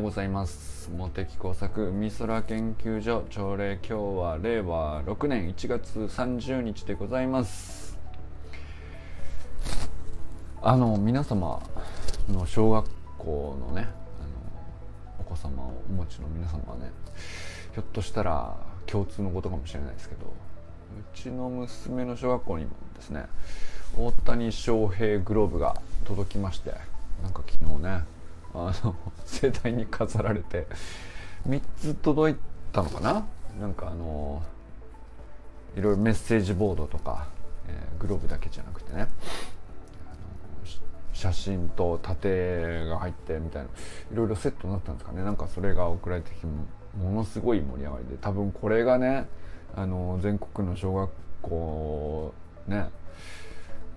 ようございます。茂木工作美空研究所朝礼今日は令和6年1月30日でございます。あの皆様の小学校のねあのお子様をお持ちの皆様はねひょっとしたら共通のことかもしれないですけどうちの娘の小学校にもですね大谷翔平グローブが届きましてなんか昨日ねあの盛大に飾られて3つ届いたのかな？なんかあのいろいろメッセージボードとか、えー、グローブだけじゃなくてね。写真と盾が入ってみたいないろいろセットになったんですかね。なんかそれが送られてきてものすごい盛り上がりで。多分これがねあの全国の小学校ね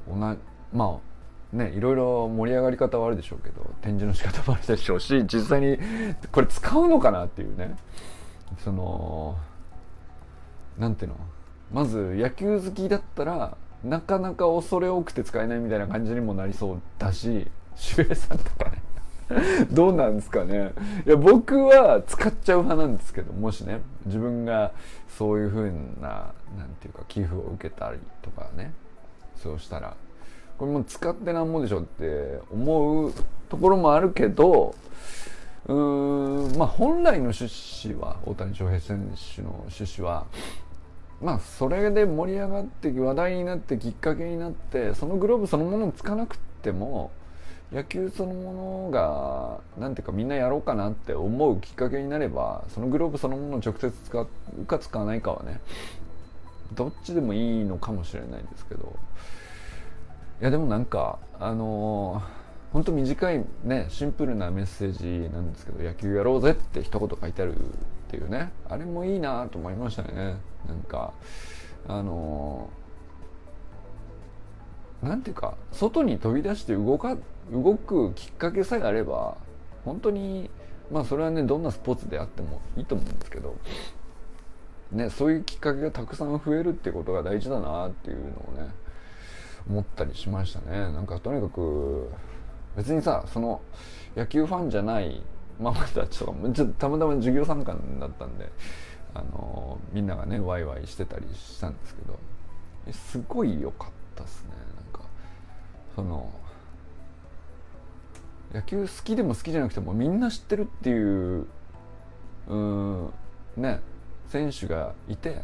同じまあね、いろいろ盛り上がり方はあるでしょうけど展示の仕方もあるでしょうし実際にこれ使うのかなっていうね。そのなんていうの？まず野球好きだったらなかなか恐れ多くて使えないみたいな感じにもなりそうだし守衛さんとかね。どうなんですかね。いや僕は使っちゃう派なんですけどもしね自分がそういうふうななんていうか寄付を受けたりとかねそうしたら。これも使ってなんぼでしょって思うところもあるけどうーんまあ本来の趣旨は大谷翔平選手の趣旨はまあそれで盛り上がって話題になってきっかけになってそのグローブそのものをつかなくても野球そのものが何ていうかみんなやろうかなって思うきっかけになればそのグローブそのものを直接使うか使わないかはねどっちでもいいのかもしれないですけどいやでもなんかあのー、本当短いねシンプルなメッセージなんですけど野球やろうぜって一言書いてあるっていうねあれもいいなと思いましたね。なんかあのー、なんていうか外に飛び出して動か動くきっかけさえあれば本当にまあそれはねどんなスポーツであってもいいと思うんですけどねそういうきっかけがたくさん増えるってことが大事だなっていうのをね思ったりしましたね。なんかとにかく別にさその野球ファンじゃないママたちとかもちょっとたまたま授業参観だったんであのみんながねワイワイしてたりしたんですけどすごい良かったっすね。なんかその野球好きでも好きじゃなくてもみんな知ってるっていううんね選手がいて、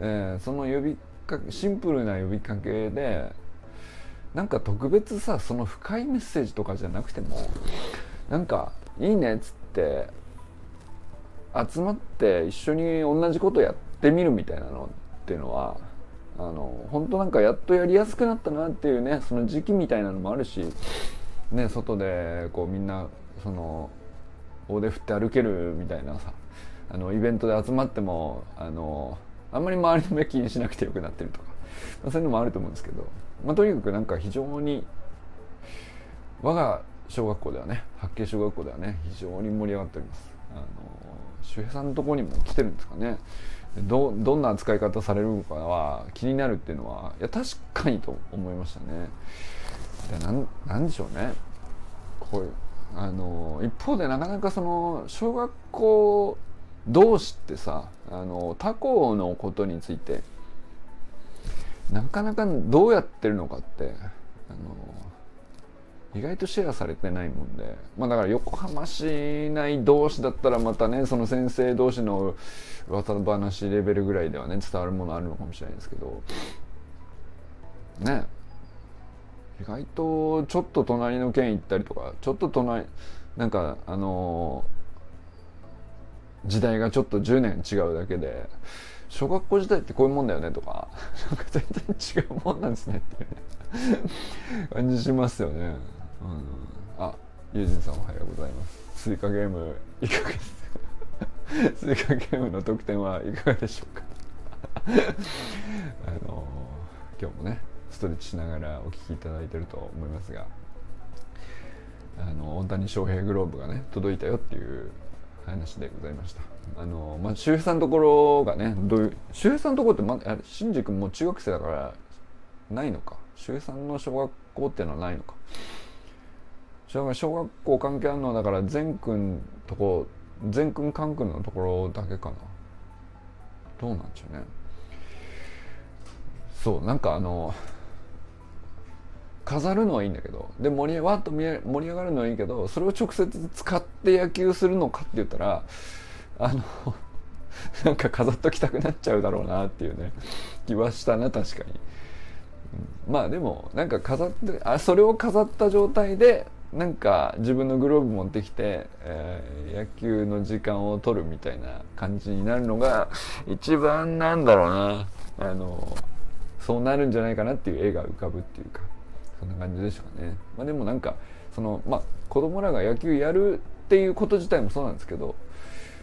えー、その呼びかけシンプルな呼びかけでなんか特別さその深いメッセージとかじゃなくてもなんか「いいね」っつって集まって一緒に同じことやってみるみたいなのっていうのはあの本当なんかやっとやりやすくなったなっていうねその時期みたいなのもあるし、ね、外でこうみんなその大手振って歩けるみたいなさあのイベントで集まってもあのあんまり周りの目気にしなくてよくなってるとか、まあ、そういうのもあると思うんですけどまあ、とにかくなんか非常に我が小学校ではね。八景小学校ではね。非常に盛り上がっております。あの周平さんのとこにも来てるんですかね。どどんな扱い方されるのかは気になるっていうのはいや確かにと思いましたね。でなんなんでしょうね。こういうあの一方でなかなかその小学校同士ってさあの他校のことについてなかなかどうやってるのかってあの意外とシェアされてないもんで、まあ、だから横浜市内同士だったらまたねその先生同士の噂話レベルぐらいではね伝わるものあるのかもしれないですけど。ね。意外とちょっと隣の県行ったりとかちょっと隣なんかあの時代がちょっと10年違うだけで小学校時代ってこういうもんだよねとか、なんか全然違うもんなんですねっていうね、感じしますよね。うん、あ、ユージンさんおはようございます。スイカゲームいかがですか？スイカゲームの得点はいかがでしょうか？あの今日もね、ストレッチしながらお聴きいただいてると思いますが、あの大谷翔平グローブがね届いたよっていう話でございました。あの、まあ、周平さんのところがね、どういう、周平さんのところって、ま、あれ、新宿も中学生だから、ないのか？周平さんの小学校っていうのはないのか？小学校関係あるのはだから全君とこ全君関君のところだけかなどうなんでしょうねそうなんかあの飾るのはいいんだけどで盛りわっと盛り上がるのはいいけどそれを直接使って野球するのかって言ったらあの なんか飾っときたくなっちゃうだろうなっていうね気はしたな確かに、うん、まあでもなんか飾ってあそれを飾った状態でなんか自分のグローブ持ってきて、えー、野球の時間を取るみたいな感じになるのが一番なんだろうな。あのそうなるんじゃないかなっていう絵が浮かぶっていうか。そんな感じでしょうね。まあ、でもなんかその、まあ、子供らが野球やるっていうこと自体もそうなんですけど、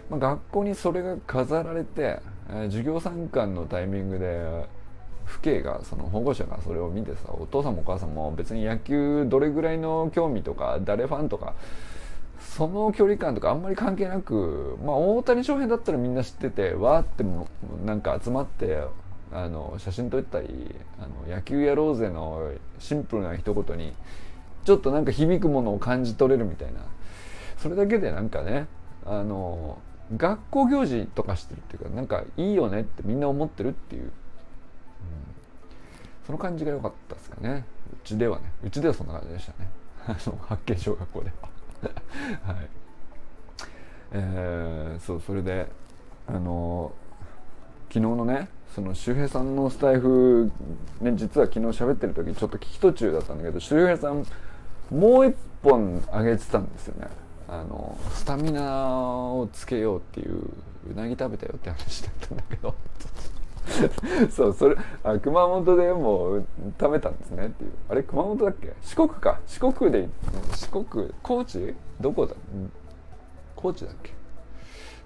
まあ、学校にそれが飾られて、え、授業参観のタイミングで父兄がその保護者がそれを見てさお父さんもお母さんも別に野球どれぐらいの興味とか誰ファンとかその距離感とかあんまり関係なく、まあ、大谷翔平だったらみんな知っててわーってもなんか集まってあの写真撮ったりあの野球やろうぜのシンプルな一言にちょっとなんか響くものを感じ取れるみたいな。それだけでなんかねあの学校行事とかしてるっていうかなんかいいよねってみんな思ってるっていう、うん、その感じが良かったですかね。うちではね。うちではそんな感じでしたね。発見小学校では。はい。えー、そうそれであの昨日のねその周平さんのスタイフ、ね、実は昨日喋ってる時ちょっと聞き途中だったんだけど周平さんもう一本上げてたんですよね。あのスタミナをつけようっていううなぎ食べたよって話だったんだけど。そうそれあ熊本でもう食べたんですねっていう。あれ熊本だっけ？四国か。四国で四国高知？どこだ？高知だっけ？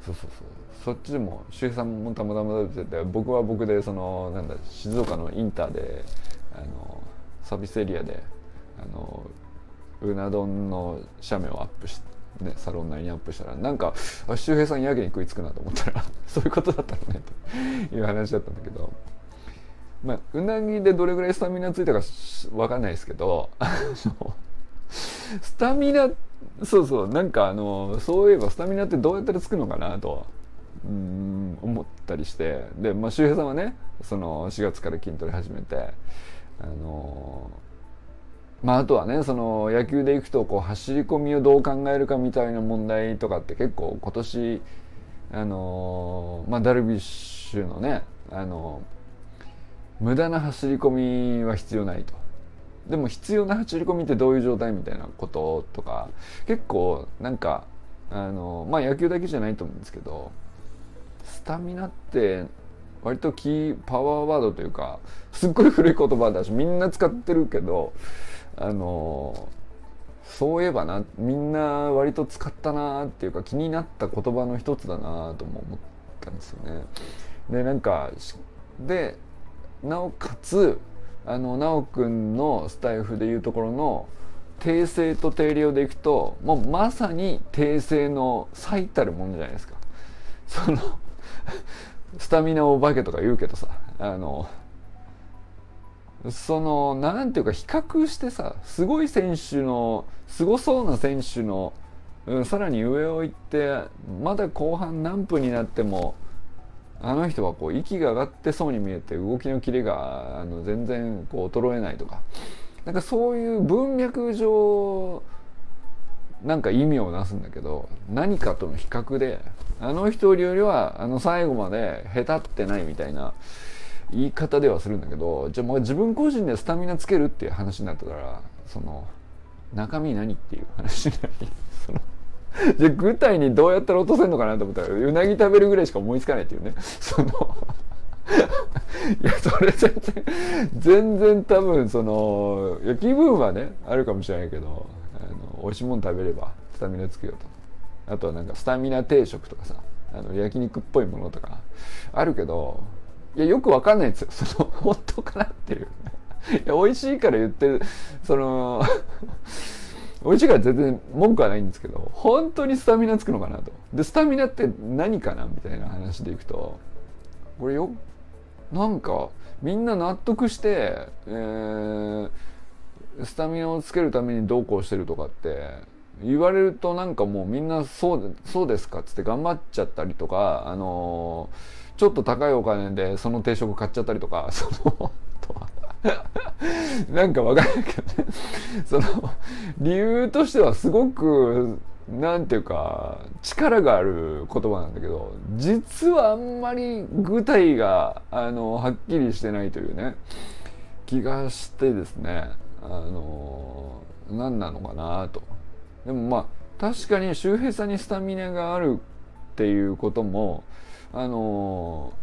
そうそうそう。そっちでも周平さんもたまたま食べてて僕は僕でそのなんだ静岡のインターであのサービスエリアであのうな丼の写メをアップして。ね、サロン内にアップしたらなんか周平さんやけに食いつくなと思ったら そういうことだったのねという話だったんだけどまあうなぎでどれぐらいスタミナついたか分かんないですけどスタミナそうそうなんかあのそういえばスタミナってどうやったらつくのかなとうん思ったりしてで、まあ、周平さんはねその4月から筋トレ始めてあのまあ、あとはねその野球でいくとこう走り込みをどう考えるかみたいな問題とかって結構今年あのまあ、ダルビッシュのねあの無駄な走り込みは必要ないと。でも必要な走り込みってどういう状態みたいなこととか結構なんかあのまあ野球だけじゃないと思うんですけどスタミナって割とキーパワーワードというかすっごい古い言葉だしみんな使ってるけどあのそういえばなみんな割と使ったなっていうか気になった言葉の一つだなとも思ったんですよね。でなんかでなおかつあの奈くんのスタイフでいうところの訂正と定量でいくともうまさに訂正の最たるものじゃないですか。その スタミナお化けとか言うけどさあのそのなんていうか比較してさすごい選手のすごそうな選手の、うん、さらに上を行ってまだ後半何分になってもあの人はこう息が上がってそうに見えて動きのキレがあの全然こう衰えないとか。なんかそういう文脈上なんか意味をなすんだけど何かとの比較であの人よりはあの最後まで下手ってないみたいな言い方ではするんだけどじゃあもう自分個人でスタミナつけるっていう話になったからその中身何っていう話になりそのじゃあ具体にどうやったら落とせるのかなと思ったらうなぎ食べるぐらいしか思いつかないっていうね。そのいやそれ全然全然多分そのいや気分はねあるかもしれないけど美味しいもの食べればスタミナつくよと。あとはなんかスタミナ定食とかさあの焼肉っぽいものとかあるけどいやよくわかんないんですよ。その本当かなっていう。いや美味しいから言ってる。その 美味しいから全然文句はないんですけど本当にスタミナつくのかなと。でスタミナって何かなみたいな話でいくとこれよなんかみんな納得して、えー、スタミナをつけるためにどうこうしてるとかって言われるとなんかもうみんなそうそうですかっつって頑張っちゃったりとか、あのー、ちょっと高いお金でその定食買っちゃったりとか その なんかわかんないけどね。その理由としてはすごくなんていうか力がある言葉なんだけど実はあんまり具体があのはっきりしてないというね気がしてですね。あの何なのかなと。でもまあ確かに周平さんにスタミナがあるっていうこともあの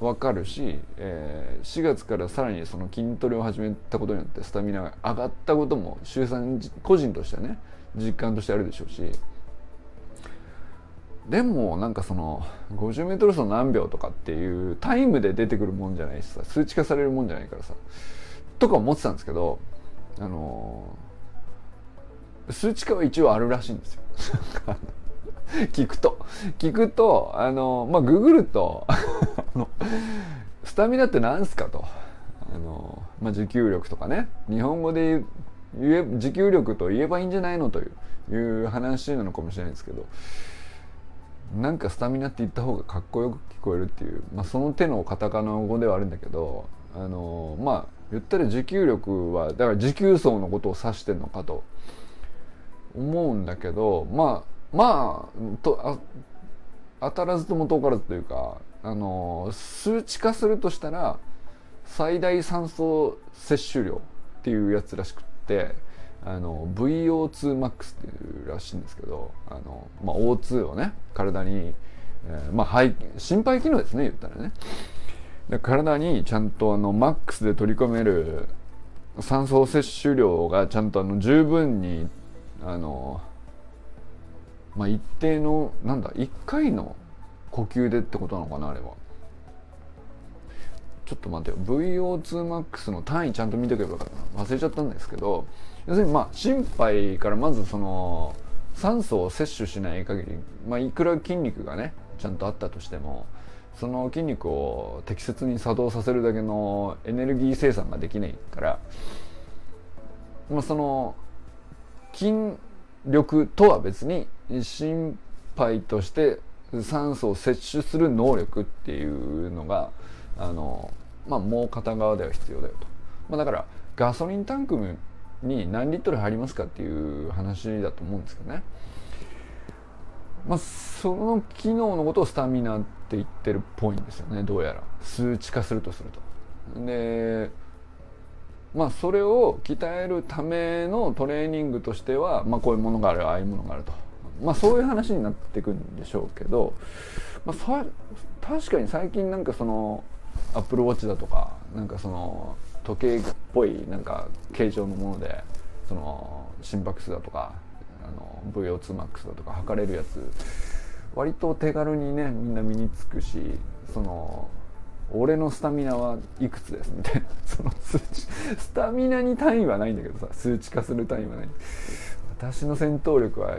分かるし、えー、4月からさらにその筋トレを始めたことによってスタミナが上がったことも周平さん個人としてはね実感としてあるでしょうし。でもなんかその 50m 走何秒とかっていうタイムで出てくるもんじゃないしさ数値化されるもんじゃないからさとか思ってたんですけどあのー、数値化は一応あるらしいんですよ。聞くと。聞くとあのー、まあググるとスタミナって何すかと。あのー、まあ、持久力とかね。日本語で言え持久力と言えばいいんじゃないのといういう話なのかもしれないですけど。なんかスタミナって言った方がかっこよく聞こえるっていう、まあ、その手のカタカナ語ではあるんだけどあのまあ言ったら持久力はだから持久走のことを指してるのかと思うんだけどまあまあとあ当たらずとも遠からずというかあの数値化するとしたら最大酸素摂取量っていうやつらしくってあの VO2max っていうらしいんですけどあの、まあ、O2 をね体に、えー、まあ心肺機能ですね言ったらね。で体にちゃんとあのマックスで取り込める酸素摂取量がちゃんとあの十分にあのまあ一定のなんだ1回の呼吸でってことなのかなあれは。ちょっと待ってよ。VO2max の単位ちゃんと見ておけばよかったな。忘れちゃったんですけど。要するにまあ心肺からまずその酸素を摂取しない限り、まあ、いくら筋肉がねちゃんとあったとしてもその筋肉を適切に作動させるだけのエネルギー生産ができないから、まあ、その筋力とは別に心肺として酸素を摂取する能力っていうのがあの、まあ、もう片側では必要だよと、まあ、だからガソリンタンクに何リットル入りますかっていう話だと思うんですけどね、まあ、その機能のことをスタミナって言ってるっぽいんですよねどうやら数値化するとすると。でまあそれを鍛えるためのトレーニングとしては、まあ、こういうものがあるああいうものがあると。まあそういう話になっていくんでしょうけど、まあ、さ確かに最近なんかそのアップルウォッチだとかなんかその時計っぽいなんか形状のものでその心拍数だとか VO2max だとか測れるやつ割と手軽にねみんな身につくしその俺のスタミナはいくつですみたいな。その数値スタミナに単位はないんだけどさ数値化する単位はない。私の戦闘力は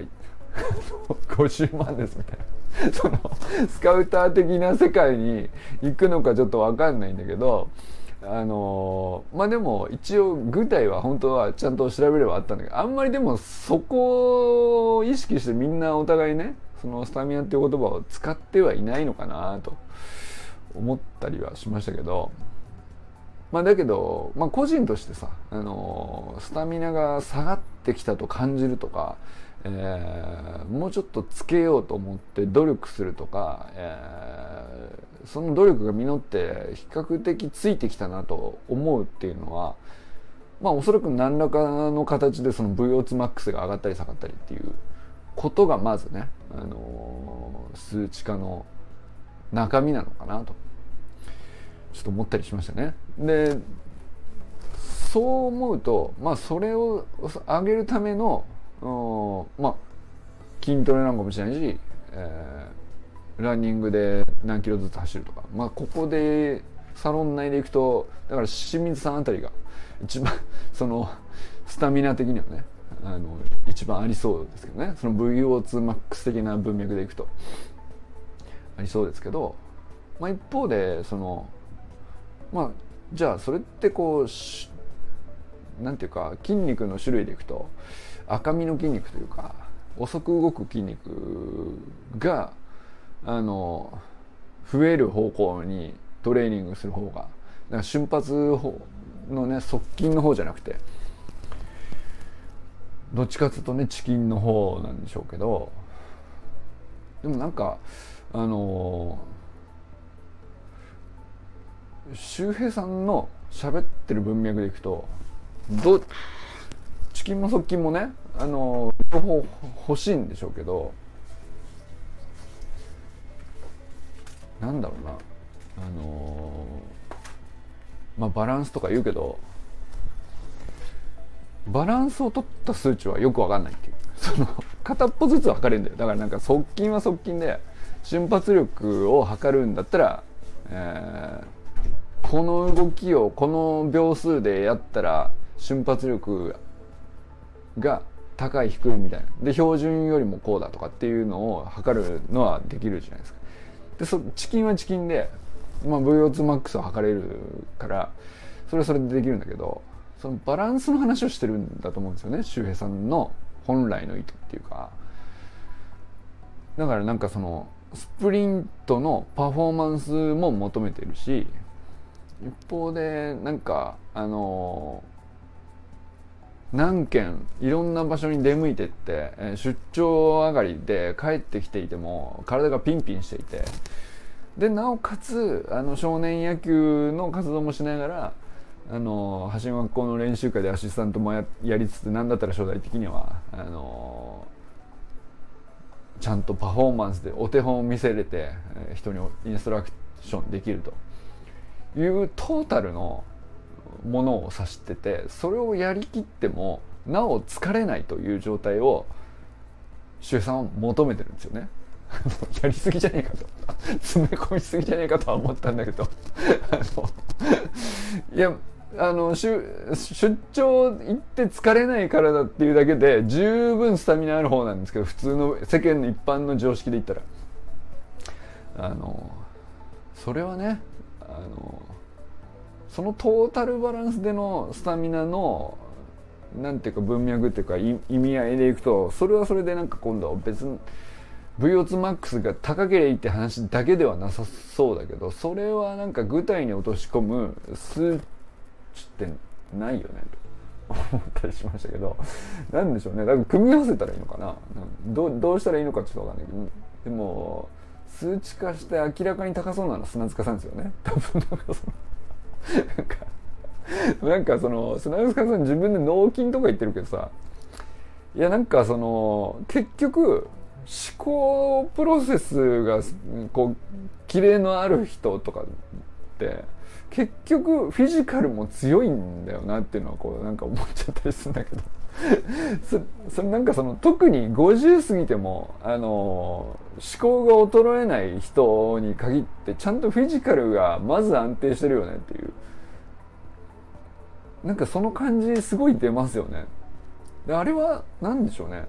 50万ですみたいな。そのスカウター的な世界に行くのかちょっと分かんないんだけどあのまあでも一応具体は本当はちゃんと調べればあったんだけどあんまりでもそこを意識してみんなお互いねそのスタミナっていう言葉を使ってはいないのかなと思ったりはしましたけどまあだけど、まあ、個人としてさ、あのスタミナが下がってきたと感じるとか、えー、もうちょっとつけようと思って努力するとか、えー、その努力が実って比較的ついてきたなと思うっていうのはまあおそらく何らかの形でその VO2max が上がったり下がったりっていうことがまずね、あのー、数値化の中身なのかなとちょっと思ったりしましたね。でそう思うとまあそれを上げるためのまあ筋トレなのかもしれないし、えー、ランニングで何キロずつ走るとか。まあここでサロン内で行くとだから清水さんあたりが一番 そのスタミナ的にはねあの一番ありそうですけどね。その VO2max 的な文脈でいくとありそうですけど、まあ、一方でそのまあじゃあそれってこうなんていうか筋肉の種類でいくと赤身の筋肉というか遅く動く筋肉があの増える方向にトレーニングする方がだか瞬発のね側筋の方じゃなくてどっちかというとねチキンの方なんでしょうけどでもなんかあの周平さんの喋ってる文脈でいくとどチキンも側筋もねあの両方欲しいんでしょうけどなんだろうなあのまあバランスとか言うけどバランスを取った数値はよく分かんないっていう。その片っぽずつ分かれるんだよ。だからなんか側筋は側筋で瞬発力を測るんだったら、えー、この動きをこの秒数でやったら瞬発力が高い低いみたいな。で標準よりもこうだとかっていうのを測るのはできるじゃないですか。でそチキンはチキンで、まあ、VO2 マックスを測れるからそれはそれでできるんだけどそのバランスの話をしてるんだと思うんですよね。周平さんの本来の意図っていうか。だからなんかそのスプリントのパフォーマンスも求めてるし一方でなんかあの何件いろんな場所に出向いてって、出張上がりで帰ってきていても体がピンピンしていて。でなおかつあの少年野球の活動もしながらあの橋学校の練習会でアシスタントもやりつつ何だったら将来的にはあのちゃんとパフォーマンスでお手本を見せれて人にインストラクションできるというトータルのものを指しててそれをやりきってもなお疲れないという状態を周平さんは求めてるんですよね。やりすぎじゃねえかと。詰め込みすぎじゃねえかとは思ったんだけど。あのいやあの出張行って疲れないからだっていうだけで十分スタミナある方なんですけど普通の世間の一般の常識で言ったら。あのそれはねあのそのトータルバランスでのスタミナのなんていうか文脈っていうか意味合いでいくとそれはそれでなんか今度は別に VO2MAX が高ければいいって話だけではなさそうだけどそれはなんか具体に落とし込む数値ってないよねと思ったりしましたけどなんでしょうね。だから組み合わせたらいいのかな。どどうしたらいいのかちょっとわかんないけど。でも数値化して明らかに高そうなのは砂塚さんですよね。多分なんかその。なんか なんかその砂塚さん自分で脳筋とか言ってるけどさいやなんかその結局思考プロセスがこうキレのある人とかって結局フィジカルも強いんだよなっていうのはこうなんか思っちゃったりするんだけど。そそれなんかその特に50過ぎてもあの思考が衰えない人に限ってちゃんとフィジカルがまず安定してるよねっていう。なんかその感じすごい出ますよね。であれは何でしょうね。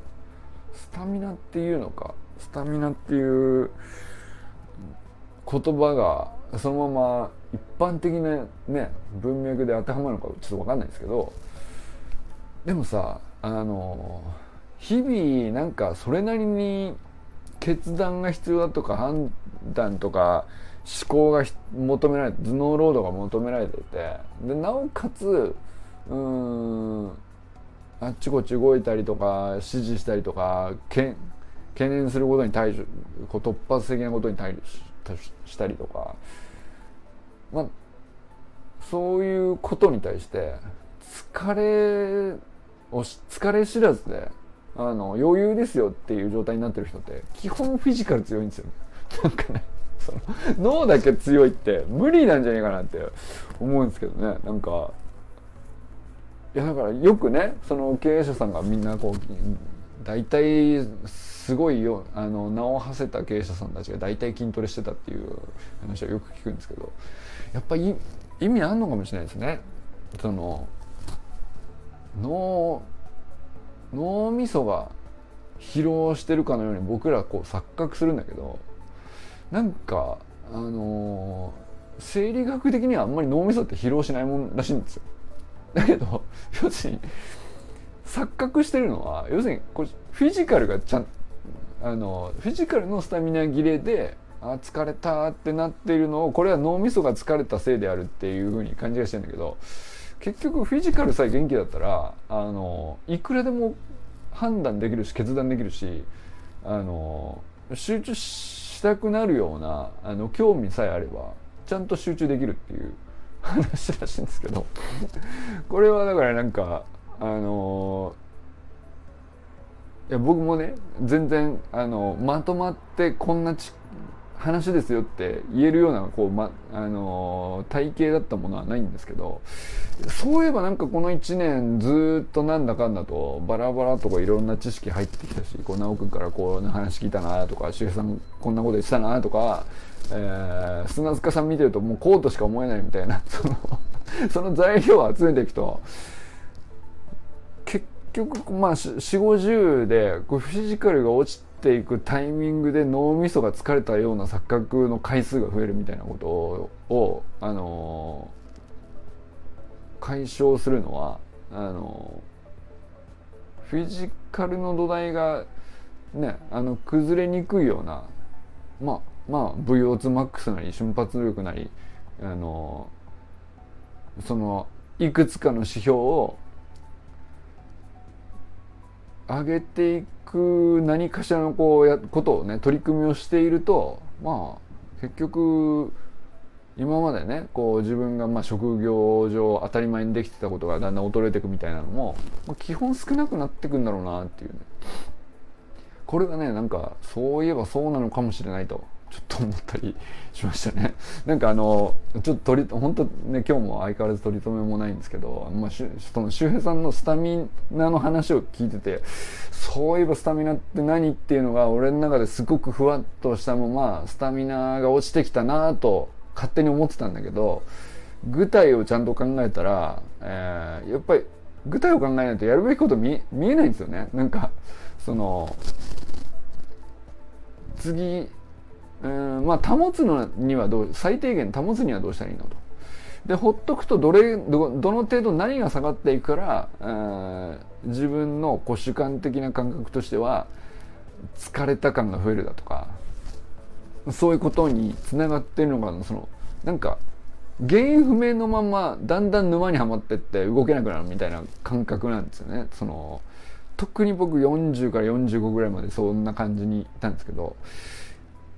スタミナっていうのか。スタミナっていう言葉がそのまま一般的なね文脈で当てはまるのかちょっと分かんないですけどでもさあの日々なんかそれなりに決断が必要だとか判断とか思考が求められて頭脳労働が求められててでなおかつうんあっちこっち動いたりとか指示したりとかけ懸念することに対処こう突発的なことに対処したりとかまあそういうことに対して疲れ疲れ知らずであの余裕ですよっていう状態になってる人って基本フィジカル強いんですよ、なんかねその脳だけ強いって無理なんじゃないかなって思うんですけどねなんかいやだからよくねその経営者さんがみんなこう大体すごいよあの名を馳せた経営者さんたちが大体筋トレしてたっていう話はよく聞くんですけどやっぱり意味あんのかもしれないですね。その脳脳みそが疲労してるかのように僕らこう錯覚するんだけどなんかあのー、生理学的にはあんまり脳みそって疲労しないもんらしいんですよ。だけど 要するに錯覚してるのは要するにこれフィジカルがちゃんあのフィジカルのスタミナ切れであ疲れたってなっているのをこれは脳みそが疲れたせいであるっていうふうに感じがしてるんだけど結局フィジカルさえ元気だったらあのいくらでも判断できるし決断できるしあの集中したくなるようなあの興味さえあればちゃんと集中できるっていう話らしいんですけど。これはだからなんかあのいや僕もね全然あのまとまってこんなち話ですよって言えるようなこう、まあの体型だったものはないんですけどそういえばなんかこの1年ずっとなんだかんだとバラバラとかいろんな知識入ってきたしこう直君からこう話聞いたなとか周平さんこんなこと言ってたなとか、えー、砂塚さん見てるともうこうとしか思えないみたいな そのその材料を集めていくと結局まあ4 5 0でこうフィジカルが落ちていくタイミングで脳みそが疲れたような錯覚の回数が増えるみたいなことを、あのー、解消するのはあのー、フィジカルの土台がねあの崩れにくいようなまあまあ VO2max なり瞬発力なりあのー、そのいくつかの指標を上げていく何かしらのこうやことをね取り組みをしているとまあ結局今までねこう自分がま職業上当たり前にできてたことがだんだん衰えていくみたいなのも、ま、基本少なくなってくんだろうなっていうね。これがねなんかそういえばそうなのかもしれないと。ちょっと思ったりしましたね。なんかあの、ちょっと取り、本当ね、今日も相変わらず取り留めもないんですけど、まあ、その周平さんのスタミナの話を聞いてて、そういえばスタミナって何っていうのが俺の中ですごくふわっとしたまま、スタミナが落ちてきたなと勝手に思ってたんだけど、具体をちゃんと考えたら、えー、やっぱり具体を考えないとやるべきこと見見えないんですよね。なんか、その、次、うんまあ保つのにはどう最低限保つにはどうしたらいいのと。でほっとくとどれどの程度何が下がっていくから、自分のこう主観的な感覚としては疲れた感が増えるだとかそういうことにつながってるのかそのなんか原因不明のままだんだん沼にはまってって動けなくなるみたいな感覚なんですよね。その特に僕40から45ぐらいまでそんな感じにいたんですけど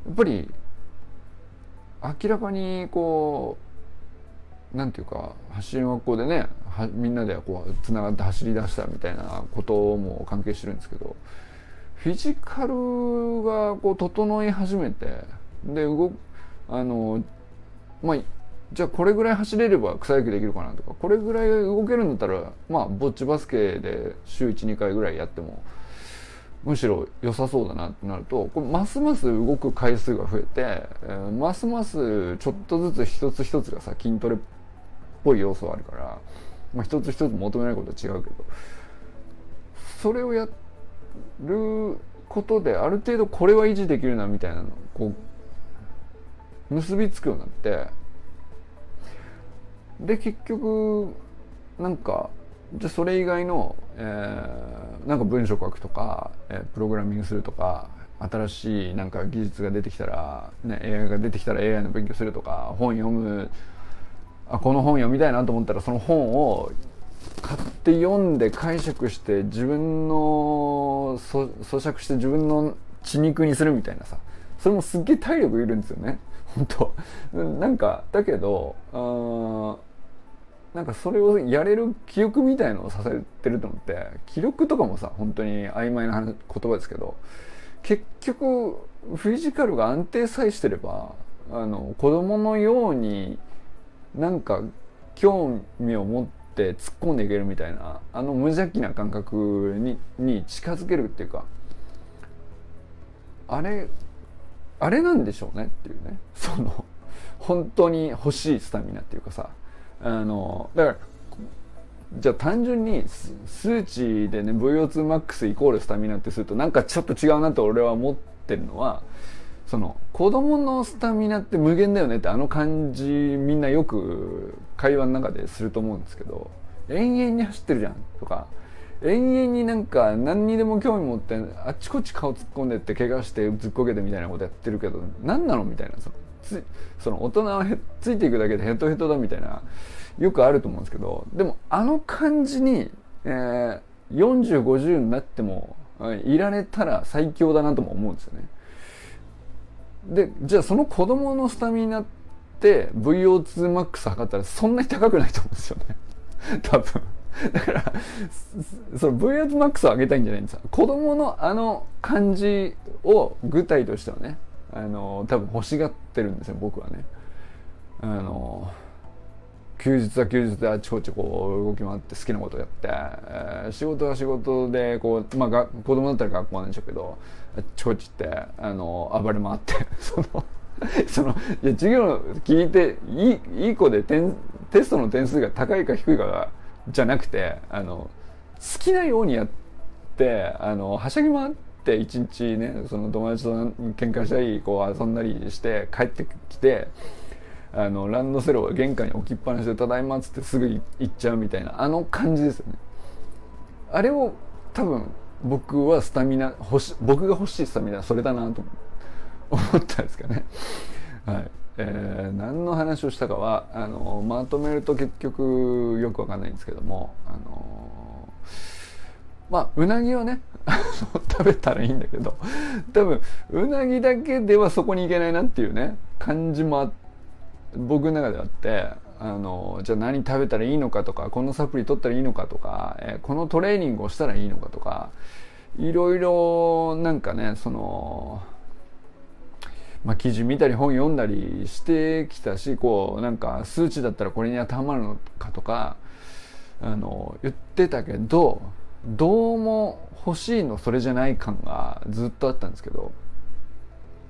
やっぱり明らかにこうなんていうか走りの学校でねみんなでこうつながって走り出したみたいなことも関係してるんですけどフィジカルがこう整い始めてで動あのまあじゃあこれぐらい走れれば草野球できるかなとかこれぐらい動けるんだったらまあぼっちバスケで週12回ぐらいやってもむしろ良さそうだなってなるとこれますます動く回数が増えて、えー、ますますちょっとずつ一つ一つがさ筋トレっぽい要素あるから、まあ、一つ一つ求められることは違うけどそれをやることである程度これは維持できるなみたいなのこう結びつくようになってで結局なんかじゃそれ以外の、えー、なんか文章書くとか、えー、プログラミングするとか新しいなんか技術が出てきたら、ね、AI が出てきたら AI の勉強するとか本読むあこの本読みたいなと思ったらその本を買って読んで解釈して自分の咀嚼して自分の血肉にするみたいなさそれもすっげえ体力いるんですよね。本当。なんかだけどなんかそれをやれる記憶みたいのをさせてると思って記録とかもさ本当に曖昧な言葉ですけど結局フィジカルが安定さえしてればあの子供のようになんか興味を持って突っ込んでいけるみたいなあの無邪気な感覚にに近づけるっていうかあれあれなんでしょうねっていうね。その本当に欲しいスタミナっていうかさあのだからじゃあ単純に数値でね VO2max イコールスタミナってするとなんかちょっと違うなと俺は思ってるのはその子供のスタミナって無限だよねってあの感じみんなよく会話の中ですると思うんですけど延々に走ってるじゃんとか延々になんか何にでも興味持ってあっちこっち顔突っ込んでって怪我してずっこけてみたいなことやってるけど何なのみたいなそのつその大人はついていくだけでヘトヘトだみたいなよくあると思うんですけどでもあの感じに、えー、4050になってもいられたら最強だなとも思うんですよね。でじゃあその子供のスタミナって VO2max 測ったらそんなに高くないと思うんですよね。多分。だからその VO2max を上げたいんじゃないんですよ。子供のあの感じを具体としてはね。あの多分欲しがってるんですよ僕はね。あの休日は休日であちこちこう動き回って好きなことやって、えー、仕事は仕事でこう、まあ、が子供だったら学校なんでしょうけどあちこちってあの暴れ回って そのそのいや授業聞いていいいい子で点テストの点数が高いか低いかがじゃなくてあの好きなようにやってあのはしゃぎ回って一日ねその友達と喧嘩したりこう遊んだりして帰ってきてあのランドセルを玄関に置きっぱなしで「ただいま」っつってすぐ行っちゃうみたいなあの感じですよね。あれを多分僕はスタミナ欲し僕が欲しいスタミナそれだなと思ったんですかね。はい。えー、何の話をしたかはあのまとめると結局よくわかんないんですけどもあのまあうなぎはね 食べたらいいんだけど多分うなぎだけではそこに行けないなっていうね感じも僕の中であってあのじゃあ何食べたらいいのかとかこのサプリ取ったらいいのかとか、え、このトレーニングをしたらいいのかとかいろいろなんかねそのまあ、記事見たり本読んだりしてきたしこうなんか数値だったらこれに当てはまるのかとかあの言ってたけどどうも欲しいのそれじゃない感がずっとあったんですけど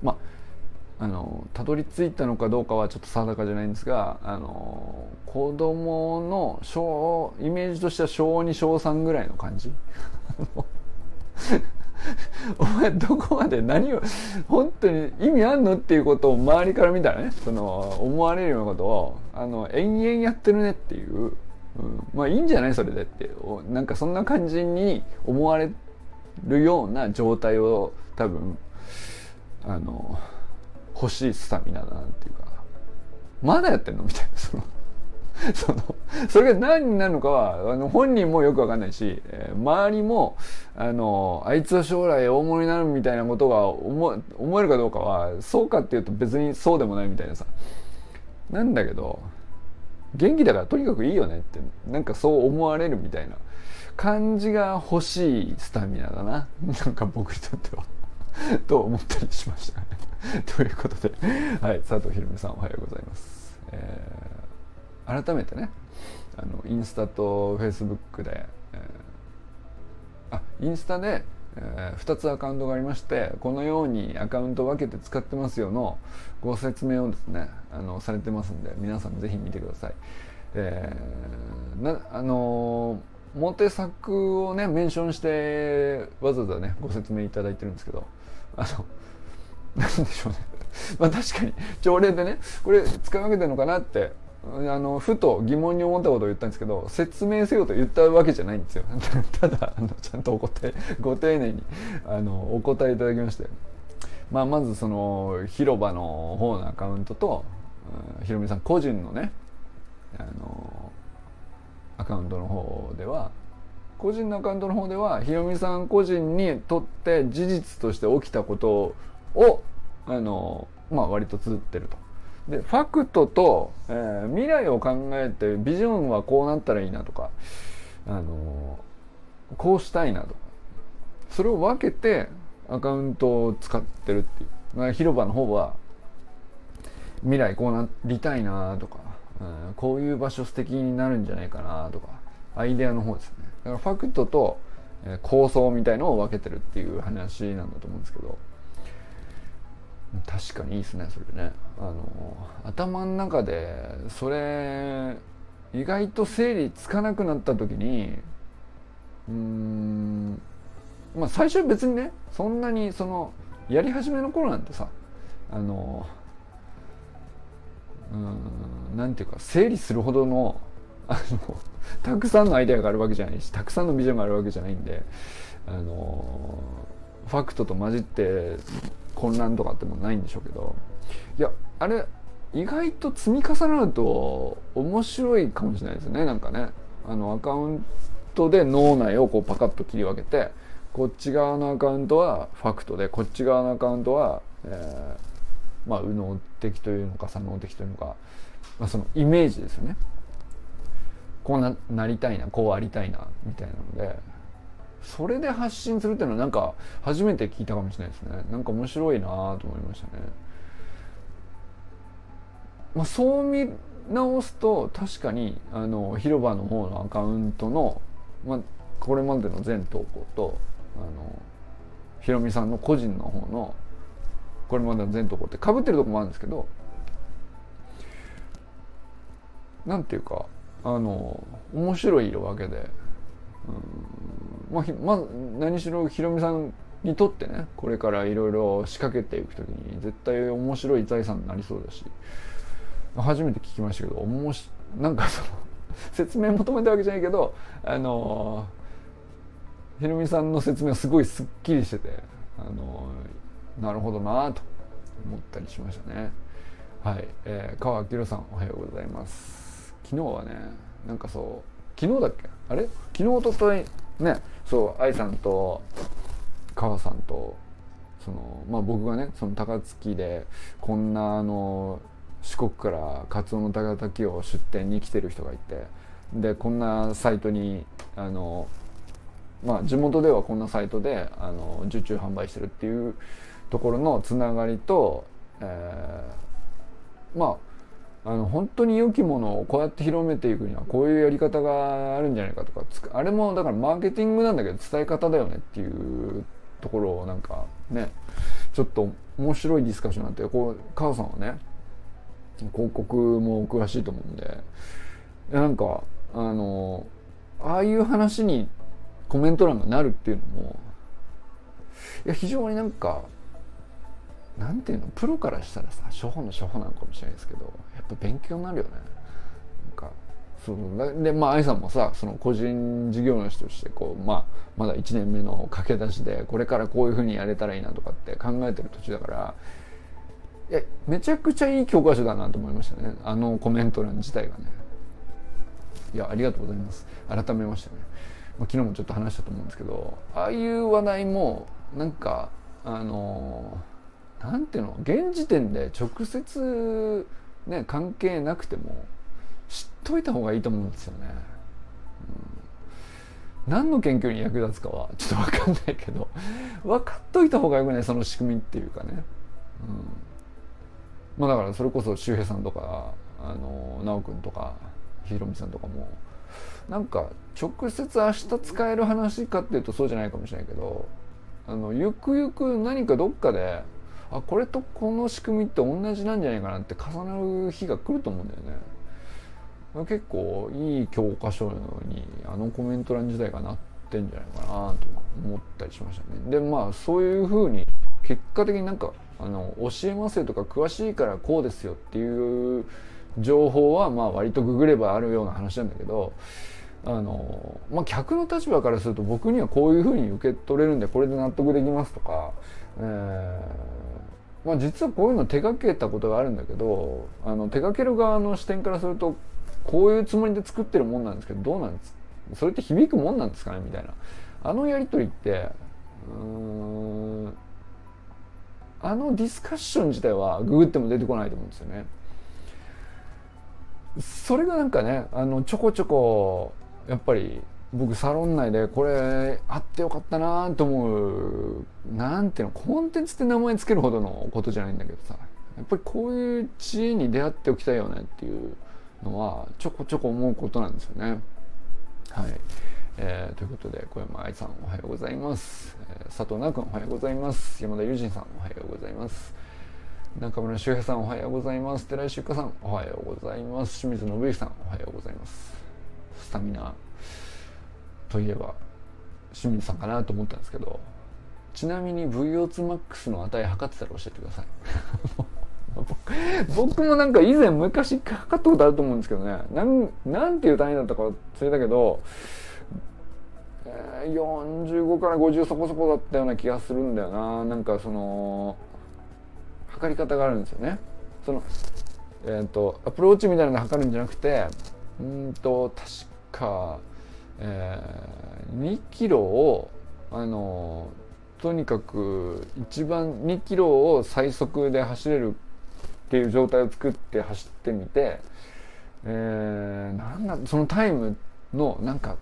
まああのたどり着いたのかどうかはちょっと定かじゃないんですがあの子供の小イメージとしては小2小3ぐらいの感じ。お前どこまで何を本当に意味あんのっていうことを周りから見たらねその思われるようなことをあの延々やってるねっていう、うん、まあいいんじゃない？それでって。なんかそんな感じに思われるような状態を多分あの欲しいスタミナだなっていうか。まだやってんの？みたいな。その そのそれが何になるのかはあの本人もよくわかんないし、えー、周りもあのあいつは将来大物になるみたいなことが思思えるかどうかはそうかっていうと別にそうでもないみたいなさ。なんだけど元気だからとにかくいいよねってなんかそう思われるみたいな感じが欲しいスタミナだな。なんか僕にとっては。と思ったりしました ということで、はい、佐藤ひろみさんおはようございます。えー、改めてね、あのインスタとフェイスブックで、えー、あインスタで、えー、2つアカウントがありましてこのようにアカウント分けて使ってますよのご説明をですねあのされてますんで皆さんぜひ見てください。えー、なあのモテ作をねメンションしてわざわざねご説明いただいてるんですけどあのなんでしょうねまあ確かに朝礼でねこれ使い分けてるのかなってあのふと疑問に思ったことを言ったんですけど説明せよと言ったわけじゃないんですよ ただあのちゃんとお答えご丁寧にあのお答えいただきまして、まあ、まずその広場の方のアカウントと、うん、ひろみさん個人のねあのアカウントの方では個人のアカウントの方ではひろみさん個人にとって事実として起きたことをあの、まあ、割と綴ってると。でファクトと、えー、未来を考えてビジョンはこうなったらいいなとか、あのこうしたいなとか。それを分けてアカウントを使ってるっていう、まあ、広場の方は未来こうなりたいなとか、うん、こういう場所素敵になるんじゃないかなとかアイデアの方ですね。だからファクトと、えー、構想みたいのを分けてるっていう話なんだと思うんですけど。確かにいいですねそれね。あの頭の中でそれ意外と整理つかなくなった時にうんまあ最初は別にねそんなにそのやり始めの頃なんてさあのうんなんていうか整理するほどのあのたくさんのアイデアがあるわけじゃないしたくさんのビジョンがあるわけじゃないんであのファクトと混じって混乱とかってもないんでしょうけど。いやあれ意外と積み重なると面白いかもしれないですねなんかね。あのアカウントで脳内をこうパカッと切り分けてこっち側のアカウントはファクトでこっち側のアカウントは、えー、まあ右脳的というのか左脳的というのか、まあ、そのイメージですよね。こうななりたいなこうありたいなみたいなので。それで発信するっていうのはなんか初めて聞いたかもしれないですね。なんか面白いなと思いましたね。まあそう見直すと確かにあの広場の方のアカウントの、まあ、これまでの全投稿とあのひろみさんの個人の方のこれまでの全投稿ってかぶってるとこもあるんですけどなんていうかあの面白い色分けで、うん。まあ、まあ、何しろひろみさんにとってねこれからいろいろ仕掛けていく時に絶対面白い財産になりそうだし初めて聞きましたけどおもしなんかその 説明求めたわけじゃないけどあのひろみさんの説明はすごいすっきりしててあのなるほどなと思ったりしましたね。はい、えー、川明さんおはようございます。昨日はねなんかそう昨日だっけ？あれ？昨日おとといねそう愛さんと川さんとそのまあ僕がねその高槻でこんなあの四国からカツオの高滝を出店に来てる人がいてでこんなサイトにあのまあ、地元ではこんなサイトであの受注販売してるっていうところのつながりと、えー、まああの本当に良きものをこうやって広めていくにはこういうやり方があるんじゃないかとかあれもだからマーケティングなんだけど伝え方だよねっていうところをなんかねちょっと面白いディスカッションなってこう母さんはね広告も詳しいと思うんでなんかあのああいう話にコメント欄がなるっていうのもいや非常になんかなんていうの？プロからしたらさ初歩の初歩なのかもしれないですけどやっぱ勉強になるよね。なんかそうでまあ愛さんもさその個人事業主としてこう、まあ、まだ1年目の駆け出しでこれからこういうふうにやれたらいいなとかって考えてる途中だからいやめちゃくちゃいい教科書だなと思いましたね。あのコメント欄自体がね。いやありがとうございます。改めましてね。まあ、昨日もちょっと話したと思うんですけどああいう話題もなんかあのなんていうの現時点で直接ね関係なくても知っといた方がいいと思うんですよね。うん、何の研究に役立つかはちょっと分かんないけど 分かっといた方がよくない？その仕組みっていうかね。うん、まあだからそれこそ周平さんとかあの直君とかひろみさんとかもなんか直接明日使える話かっていうとそうじゃないかもしれないけどあのゆくゆく何かどっかであこれとこの仕組みって同じなんじゃないかなって重なる日が来ると思うんだよね。結構いい教科書のようにあのコメント欄自体がなってんじゃないかなと思ったりしましたね。でまあそういうふうに結果的になんかあの教えますよとか詳しいからこうですよっていう情報はまあ割とググればあるような話なんだけどあの、まあ、客の立場からすると僕にはこういうふうに受け取れるんでこれで納得できますとか、えーまあ、実はこういうの手掛けたことがあるんだけどあの手掛ける側の視点からするとこういうつもりで作ってるもんなんですけどどうなんです？それって響くもんなんですかね？みたいな。あのやり取りってうんあのディスカッション自体はググっても出てこないと思うんですよね。それがなんかねあのちょこちょこやっぱり僕サロン内でこれあってよかったなと思うなんていうのコンテンツって名前つけるほどのことじゃないんだけどさやっぱりこういう知恵に出会っておきたいよねっていうのはちょこちょこ思うことなんですよね。はい、えー、ということで小山愛さんおはようございます、えー、佐藤直君おはようございます。山田友人さんおはようございます。中村修平さんおはようございます。寺井修香さんおはようございます。清水信之さんおはようございます。スタミナといえば清水さんかなと思ったんですけどちなみに VO2max の値測ってたら教えてください。僕もなんか以前昔測ったことあると思うんですけどね。なんなんていう単位だったか忘れたけど、えー、45から50そこそこだったような気がするんだよな。なんかその測り方があるんですよね。そのえっ、ー、とアプローチみたいなの測るんじゃなくてうんと確か、えー、2キロをあのとにかく一番2キロを最速で走れるっていう状態を作って走ってみて、えー、なんだそのタイムのなんか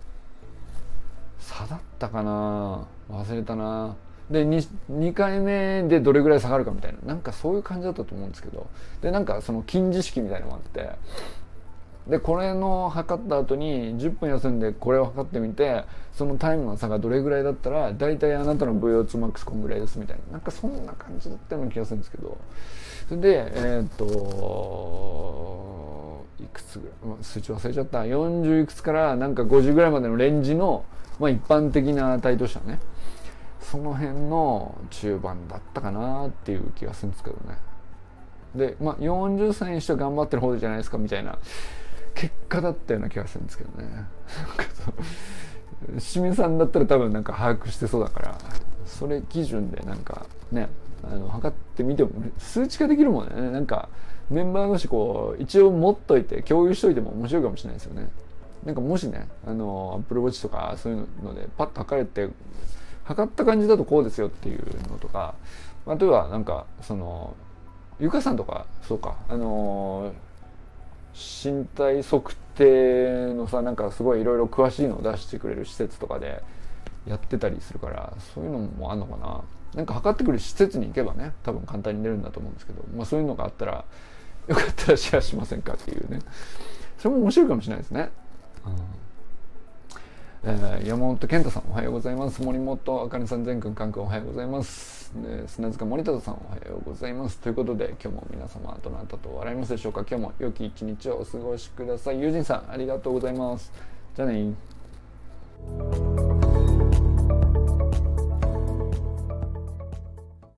差だったかな忘れたな。で 2, 2回目でどれぐらい下がるかみたいななんかそういう感じだったと思うんですけど。でなんかその近似式みたいなのもあってでこれの測った後に10分休んでこれを測ってみてそのタイムの差がどれぐらいだったら大体あなたの VO2max こんぐらいですみたいな。なんかそんな感じだったような気がするんですけど。それでえー、っといくつぐらい、数値忘れちゃった。40いくつからなんか50ぐらいまでのレンジの、まあ、一般的な値としてはね。その辺の中盤だったかなっていう気がするんですけどね。でまあ40歳にしては頑張ってる方じゃないですかみたいな。結果だったような気がするんですけどね。清水さんだったら多分なんか把握してそうだからそれ基準でなんかねあの測ってみても数値化できるもんね。なんかメンバー同士こう一応持っといて共有しといても面白いかもしれないですよね。なんかもしねあのアップルウォッチとかそういうのでパッと測れて測った感じだとこうですよっていうのとかまあ例えばなんかそのゆかさんとかそうかあの身体測定のさなんかすごいいろいろ詳しいのを出してくれる施設とかでやってたりするからそういうのもあんのかな。なんか測ってくる施設に行けばね多分簡単に出るんだと思うんですけど、まあ、そういうのがあったらよかったらシェアしませんかっていうね。それも面白いかもしれないですね。うん。えー、山本健太さんおはようございます。森本あかねさん全くんかんくんおはようございますね、砂塚森田さんおはようございます。ということで、今日も皆様どなたと笑いますでしょうか？今日も良き一日をお過ごしください。友人さん、ありがとうございます。じゃあね